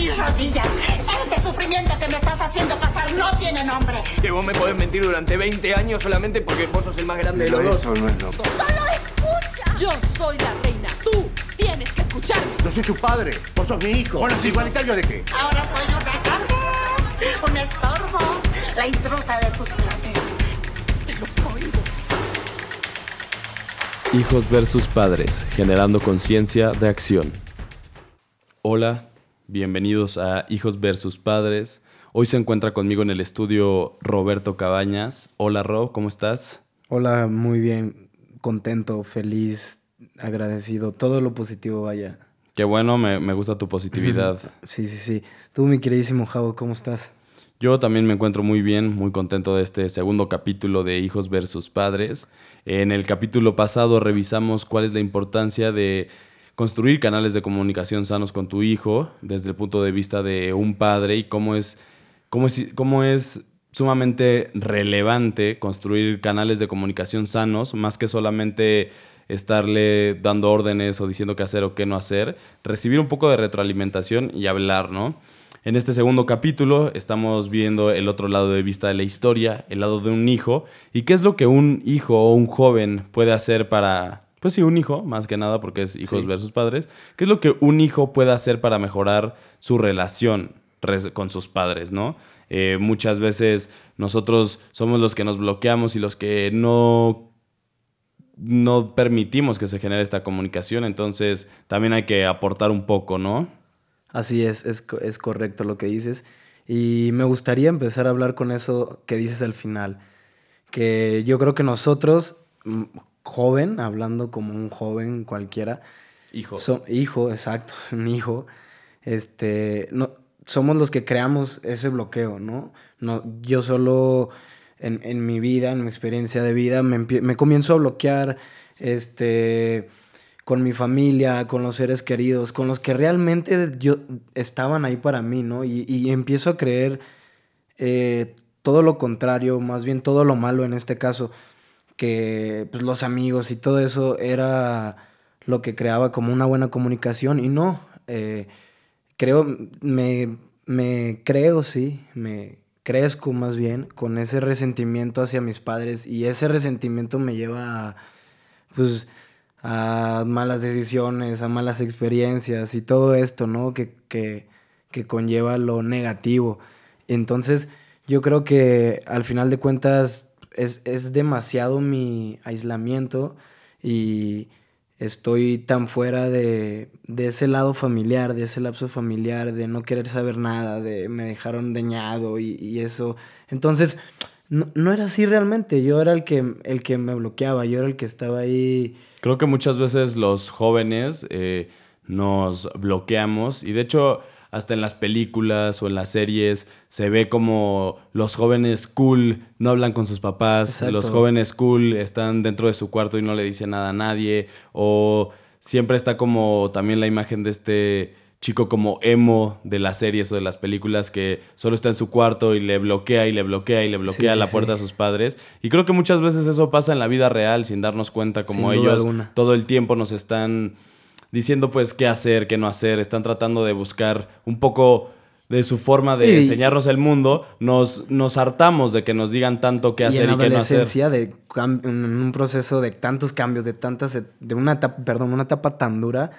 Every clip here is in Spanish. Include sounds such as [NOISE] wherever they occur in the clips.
mis rodillas. Este sufrimiento que me estás haciendo pasar no tiene nombre. Que vos me podés mentir durante 20 años solamente porque vos sos el más grande de los dos. No es loco. ¡Solo escucha! Yo soy la reina. Tú tienes que escucharme. Yo soy tu padre. Vos sos mi hijo. Bueno, sí, ¿Igualitario de qué? Ahora soy una carga, un estorbo, la intrusa de tus planes. Te lo prohíbo. Hijos versus padres, generando conciencia de acción. Hola, bienvenidos a Hijos versus Padres. Hoy se encuentra conmigo en el estudio Roberto Cabañas. Hola Rob, ¿cómo estás? Hola, muy bien, contento, feliz, agradecido, todo lo positivo vaya. Qué bueno, me, me gusta tu positividad. [LAUGHS] Sí, sí, sí. Tú, mi queridísimo Javo, ¿cómo estás? Yo también me encuentro muy bien, muy contento de este segundo capítulo de Hijos versus Padres. En el capítulo pasado revisamos cuál es la importancia de construir canales de comunicación sanos con tu hijo desde el punto de vista de un padre y cómo es, cómo es, sumamente relevante construir canales de comunicación sanos, más que solamente estarle dando órdenes o diciendo qué hacer o qué no hacer, recibir un poco de retroalimentación y hablar, ¿no? En este segundo capítulo estamos viendo el otro lado de vista de la historia, el lado de un hijo, y qué es lo que un hijo o un joven puede hacer para, pues sí, un hijo, más que nada, porque es hijos Sí. versus padres, qué es lo que un hijo puede hacer para mejorar su relación con sus padres, ¿no? Eh, muchas veces nosotros somos los que nos bloqueamos y los que no no permitimos que se genere esta comunicación, entonces también hay que aportar un poco, ¿no? Así es, es, es correcto lo que dices. Y me gustaría empezar a hablar con eso que dices al final. Que yo creo que nosotros, mm, joven, hablando como un joven cualquiera, Hijo. So- hijo, exacto, [LAUGHS] un hijo. Este, no, somos los que creamos ese bloqueo, ¿no? no yo solo en, en mi vida, en mi experiencia de vida, me, me comienzo a bloquear este, con mi familia, con los seres queridos, con los que realmente yo, estaban ahí para mí, ¿no? Y, y empiezo a creer eh, todo lo contrario, más bien todo lo malo en este caso, que pues, los amigos y todo eso era lo que creaba como una buena comunicación y no, eh, creo, me, me creo, sí, me crezco más bien con ese resentimiento hacia mis padres y ese resentimiento me lleva a, pues, a malas decisiones, a malas experiencias y todo esto, ¿no? Que, que, que conlleva lo negativo. Entonces, yo creo que al final de cuentas es, es demasiado mi aislamiento y estoy tan fuera de, de ese lado familiar, de ese lapso familiar, de no querer saber nada, de me dejaron dañado y, y eso. Entonces, no, no era así realmente. Yo era el que, el que me bloqueaba, yo era el que estaba ahí. Creo que muchas veces los jóvenes eh, nos bloqueamos y de hecho hasta en las películas o en las series se ve como los jóvenes cool no hablan con sus papás, Exacto. los jóvenes cool están dentro de su cuarto y no le dicen nada a nadie o siempre está como también la imagen de este chico como emo de las series o de las películas que solo está en su cuarto y le bloquea y le bloquea y le bloquea sí, la sí. puerta a sus padres. Y creo que muchas veces eso pasa en la vida real sin darnos cuenta, como Sin ellos todo el tiempo nos están diciendo pues qué hacer, qué no hacer, están tratando de buscar un poco de su forma de Sí. enseñarnos el mundo, nos, nos hartamos de que nos digan tanto qué y hacer en y, qué no hacer. adolescencia, de un proceso de tantos cambios, de tantas, et- de una etapa, perdón, una etapa tan dura,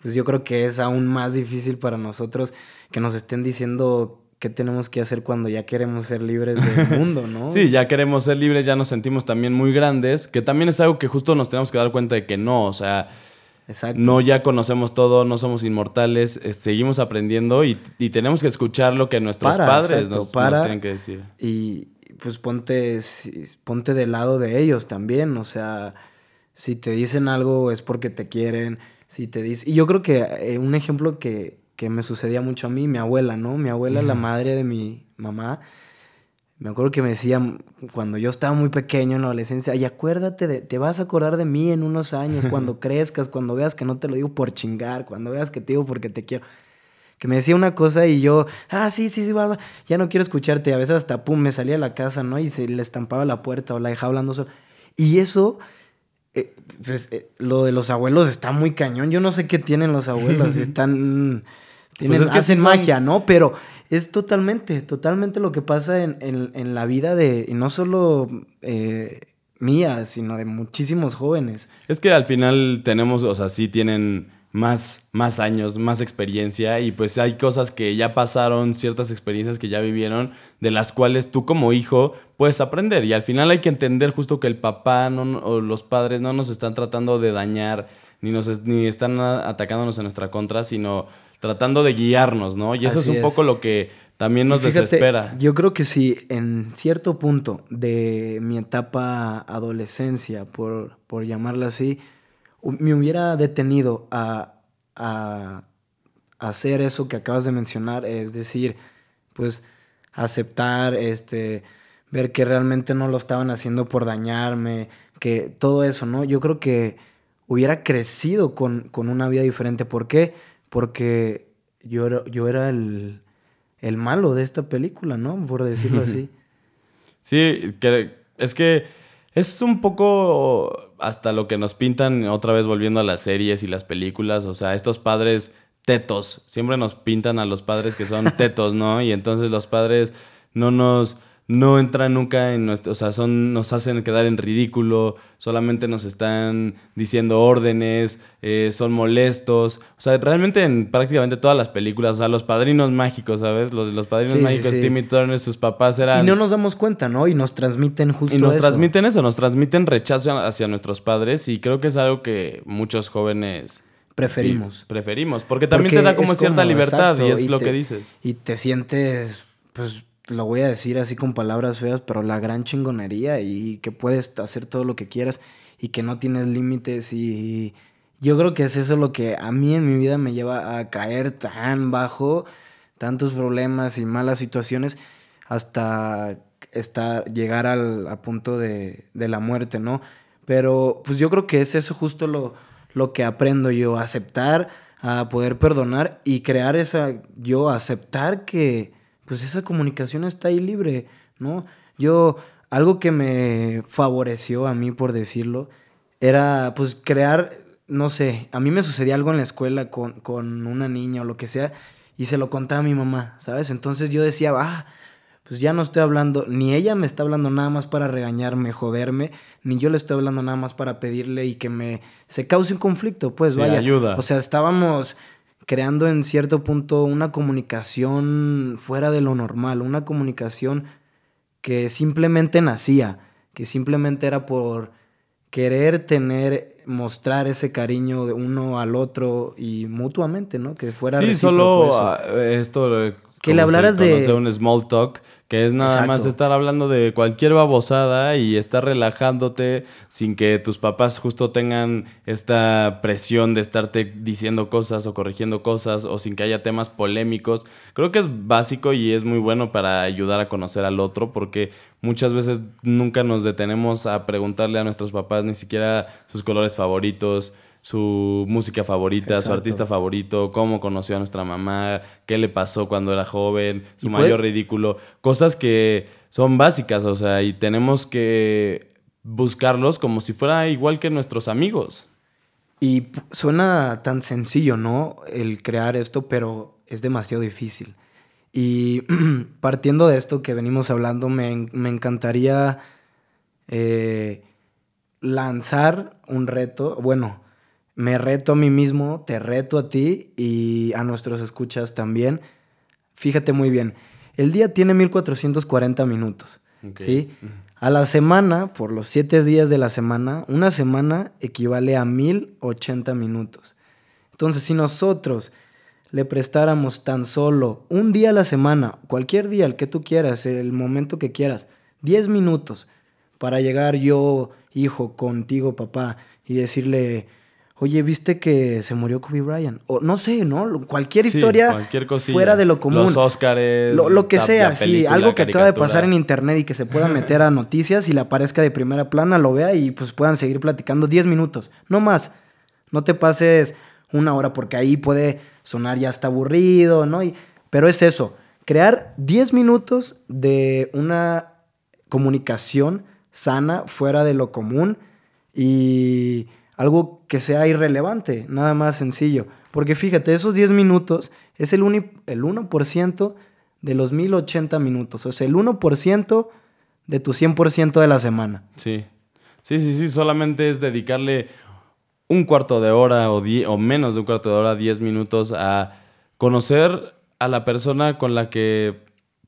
pues yo creo que es aún más difícil para nosotros que nos estén diciendo qué tenemos que hacer cuando ya queremos ser libres del [LAUGHS] mundo, ¿no? Sí, ya queremos ser libres, ya nos sentimos también muy grandes, que también es algo que justo nos tenemos que dar cuenta de que no, o sea, Exacto. no ya conocemos todo, no somos inmortales, eh, seguimos aprendiendo y, y tenemos que escuchar lo que nuestros Para, padres exacto, nos, tienen que decir. Y pues ponte, ponte del lado de ellos también, o sea, si te dicen algo es porque te quieren, si te dicen... Y yo creo que eh, un ejemplo que, que me sucedía mucho a mí, mi abuela, ¿no? Mi abuela, la madre de mi mamá, me acuerdo que me decía cuando yo estaba muy pequeño en la adolescencia, y acuérdate, de, te vas a acordar de mí en unos años, [LAUGHS] cuando crezcas, cuando veas que no te lo digo por chingar, cuando veas que te digo porque te quiero. Que me decía una cosa y yo, ah, sí, sí, sí, va, va, ya no quiero escucharte. Y a veces hasta, pum, me salía de la casa, ¿no? Y se le estampaba la puerta o la dejaba hablando solo. Y eso, eh, pues, eh, lo de los abuelos está muy cañón. Yo no sé qué tienen los abuelos. [LAUGHS] están, Tienen, Pues es que hacen son- magia, ¿no? Pero es totalmente, totalmente lo que pasa en, en- en la vida de, y no solo eh, mía, sino de muchísimos jóvenes. Es que al final tenemos, o sea, sí tienen más, más años, más experiencia y pues hay cosas que ya pasaron, ciertas experiencias que ya vivieron, de las cuales tú como hijo puedes aprender. Y al final hay que entender justo que el papá no, o los padres no nos están tratando de dañar, ni, nos ni están a- atacándonos en nuestra contra, sino tratando de guiarnos, ¿no? Y eso Así es un es. poco lo que también nos fíjate, desespera. Yo creo que si en cierto punto de mi etapa adolescencia, por, por llamarla así, me hubiera detenido a, a hacer eso que acabas de mencionar, es decir, pues aceptar, este, ver que realmente no lo estaban haciendo por dañarme, que todo eso, ¿no? Yo creo que hubiera crecido con, con una vida diferente. ¿Por qué? Porque yo era, yo era el, el malo de esta película, ¿no? Por decirlo así. [LAUGHS] Sí, que, es que es un poco hasta lo que nos pintan otra vez volviendo a las series y las películas, o sea, estos padres tetos, siempre nos pintan a los padres que son [LAUGHS] tetos, ¿no? Y entonces los padres no nos no entran nunca en nuestro, o sea, son nos hacen quedar en ridículo, solamente nos están diciendo órdenes, eh, son molestos, o sea, realmente en prácticamente todas las películas, o sea, los padrinos mágicos, ¿sabes? Los los padrinos Sí, mágicos, sí. Timmy Turner, sus papás eran Y no nos damos cuenta, ¿no? Y nos transmiten justo y nos eso. transmiten eso, nos transmiten rechazo hacia nuestros padres y creo que es algo que muchos jóvenes Preferimos. preferimos, porque también Porque te da como cierta como, libertad y es y lo te- que dices. Y te sientes, pues lo voy a decir así con palabras feas, pero la gran chingonería y que puedes hacer todo lo que quieras y que no tienes límites y yo creo que es eso lo que a mí en mi vida me lleva a caer tan bajo, tantos problemas y malas situaciones hasta estar, llegar al punto de, de la muerte, ¿no? Pero pues yo creo que es eso justo lo, lo que aprendo yo, aceptar, a poder perdonar y crear esa, yo aceptar que pues esa comunicación está ahí libre, ¿no? Yo, algo que me favoreció a mí, por decirlo, era pues crear, no sé, a mí me sucedía algo en la escuela con, con una niña o lo que sea y se lo contaba a mi mamá, ¿sabes? Entonces yo decía, ah, pues ya no estoy hablando, ni ella me está hablando nada más para regañarme, joderme, ni yo le estoy hablando nada más para pedirle y que me se cause un conflicto, pues Sí, vaya. ayuda. O sea, estábamos creando en cierto punto una comunicación fuera de lo normal, una comunicación que simplemente nacía, que simplemente era por querer tener, mostrar ese cariño de uno al otro y mutuamente, ¿no? Que fuera Sí, solo eso. esto eh, Que le hablaras de- un small talk, que es nada más estar hablando de cualquier babosada y estar relajándote sin que tus papás justo tengan esta presión de estarte diciendo cosas o corrigiendo cosas o sin que haya temas polémicos. Creo que es básico y es muy bueno para ayudar a conocer al otro porque muchas veces nunca nos detenemos a preguntarle a nuestros papás ni siquiera sus colores favoritos, su música favorita, su artista favorito, cómo conoció a nuestra mamá, qué le pasó cuando era joven, su puede- mayor ridículo, cosas que son básicas, o sea, y tenemos que buscarlos como si fuera igual que nuestros amigos. Y suena tan sencillo, ¿no? El crear esto, pero es demasiado difícil. Y [CLEARS THROAT] partiendo de esto que venimos hablando, me, me encantaría eh, lanzar un reto. Bueno, me reto a mí mismo, te reto a ti y a nuestros escuchas también. Fíjate muy bien, el día tiene 1440 minutos. ¿sí? A la semana, por los siete días de la semana, una semana equivale a 1080 minutos. Entonces, si nosotros le prestáramos tan solo un día a la semana, cualquier día, el que tú quieras, el momento que quieras, 10 minutos para llegar yo, hijo, contigo, papá, y decirle, oye, ¿viste que se murió Kobe Bryant? O no sé, ¿no? Cualquier Sí, historia cualquier cosilla. fuera de lo común. Los Óscares, Lo, lo que sea, sí, algo que acaba de pasar en internet y que se pueda [LAUGHS] meter a noticias y le aparezca de primera plana, lo vea y pues puedan seguir platicando 10 minutos, no más. No te pases una hora porque ahí puede sonar ya hasta aburrido, ¿no? Y- pero es eso, crear 10 minutos de una comunicación sana, fuera de lo común y algo que sea irrelevante, nada más sencillo. Porque fíjate, esos 10 minutos es el, el 1% de los 1080 minutos, o sea, el 1% de tu 100% de la semana. Sí. Sí, sí, sí. Solamente es dedicarle un cuarto de hora o, o menos de un cuarto de hora, 10 minutos a conocer a la persona con la que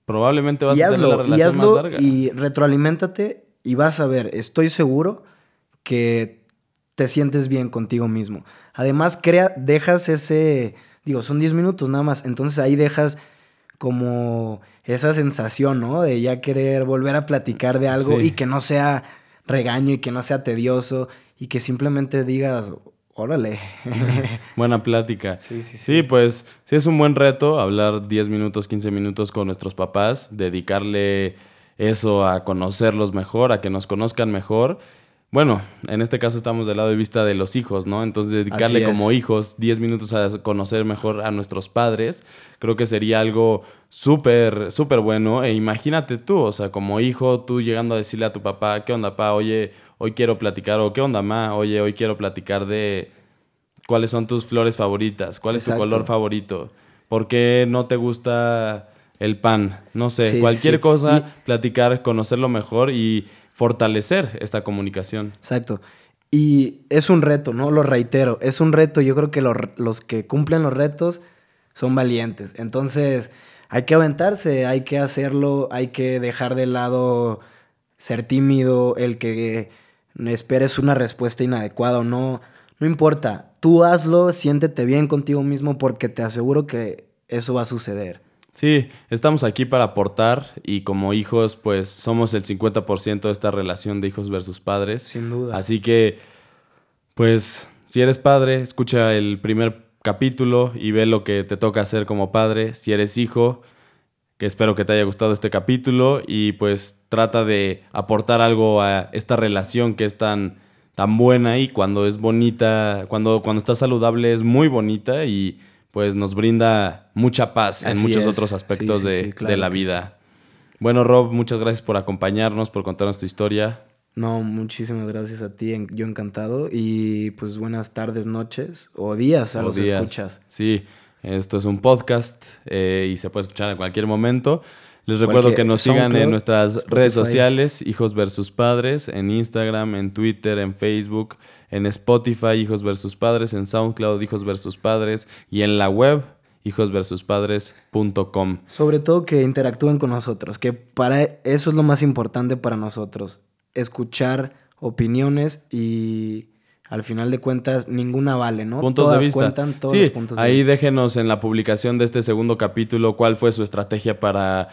probablemente vas y a tener la y relación hazlo más larga. y retroaliméntate y vas a ver, estoy seguro que te sientes bien contigo mismo. Además, crea, dejas ese, digo, son 10 minutos nada más, entonces ahí dejas como esa sensación, ¿no? De ya querer volver a platicar de algo Sí. y que no sea regaño y que no sea tedioso y que simplemente digas, órale. [LAUGHS] Buena plática. Sí, sí, Sí, pues sí es un buen reto hablar 10 minutos, 15 minutos con nuestros papás, dedicarle eso a conocerlos mejor, a que nos conozcan mejor. Bueno, en este caso estamos del lado de vista de los hijos, ¿no? Entonces dedicarle como hijos 10 minutos a conocer mejor a nuestros padres, creo que sería algo súper, súper bueno. E imagínate tú, o sea, como hijo, tú llegando a decirle a tu papá, ¿qué onda, pa? Oye, hoy quiero platicar, o ¿qué onda, ma? Oye, hoy quiero platicar de cuáles son tus flores favoritas, cuál es Exacto. tu color favorito, por qué no te gusta el pan, no sé, Sí, cualquier sí. cosa, platicar, conocerlo mejor y fortalecer esta comunicación. Exacto. Y es un reto, ¿no? Lo reitero, es un reto. Yo creo que los, los que cumplen los retos son valientes. Entonces, hay que aventarse, hay que hacerlo, hay que dejar de lado ser tímido, el que esperes una respuesta inadecuada o no. No importa, tú hazlo, siéntete bien contigo mismo porque te aseguro que eso va a suceder. Sí, estamos aquí para aportar y como hijos, pues somos el 50% de esta relación de hijos versus padres. Sin duda. Así que, pues, si eres padre, escucha el primer capítulo y ve lo que te toca hacer como padre. Si eres hijo, que espero que te haya gustado este capítulo y pues trata de aportar algo a esta relación que es tan, tan buena y cuando es bonita, cuando, cuando está saludable es muy bonita y pues nos brinda mucha paz en muchos es. otros aspectos Sí, sí, de, sí, claro de la vida. Bueno, Rob, muchas gracias por acompañarnos, por contarnos tu historia. No, muchísimas gracias a ti, yo encantado. Y pues buenas tardes, noches o días a o los días. escuchas. Sí, esto es un podcast eh, y se puede escuchar en cualquier momento. Les recuerdo Cualquier- que nos sigan en nuestras Spotify. redes sociales, Hijos versus Padres, en Instagram, en Twitter, en Facebook, en Spotify, Hijos versus Padres, en SoundCloud, Hijos versus Padres y en la web, hijosversuspadres.com. Sobre todo que interactúen con nosotros, que para eso es lo más importante para nosotros, escuchar opiniones y al final de cuentas ninguna vale, ¿no? puntos Todas de vista. cuentan todos sí, los puntos de ahí vista. déjenos en la publicación de este segundo capítulo cuál fue su estrategia para,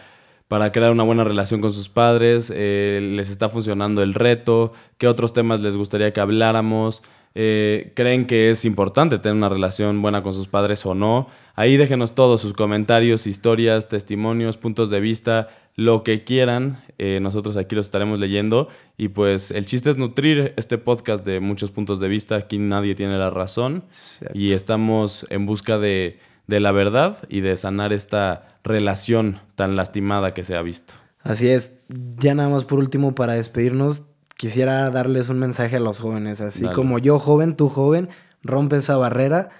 para crear una buena relación con sus padres, eh, les está funcionando el reto, qué otros temas les gustaría que habláramos, eh, creen que es importante tener una relación buena con sus padres o no. Ahí déjenos todos sus comentarios, historias, testimonios, puntos de vista, lo que quieran. eh, nosotros aquí los estaremos leyendo. Y pues el chiste es nutrir este podcast de muchos puntos de vista. Aquí nadie tiene la razón. Exacto. Y estamos en busca de, de la verdad y de sanar esta relación tan lastimada que se ha visto. Así es. Ya nada más por último para despedirnos, quisiera darles un mensaje a los jóvenes. Así Dale. como yo joven, tú joven, rompe esa barrera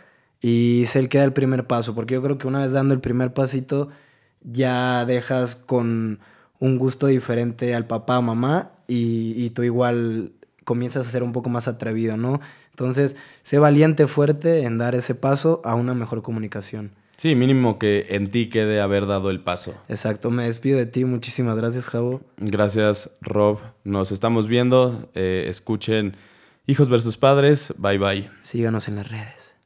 y sé el que da el primer paso. Porque yo creo que una vez dando el primer pasito, ya dejas con un gusto diferente al papá, mamá y, y tú igual comienzas a ser un poco más atrevido, ¿no? Entonces, sé valiente, fuerte en dar ese paso a una mejor comunicación. Sí, mínimo que en ti quede haber dado el paso. Exacto, me despido de ti. Muchísimas gracias, Javo. Gracias, Rob. Nos estamos viendo. Eh, escuchen Hijos versus Padres. Bye bye. Síganos en las redes.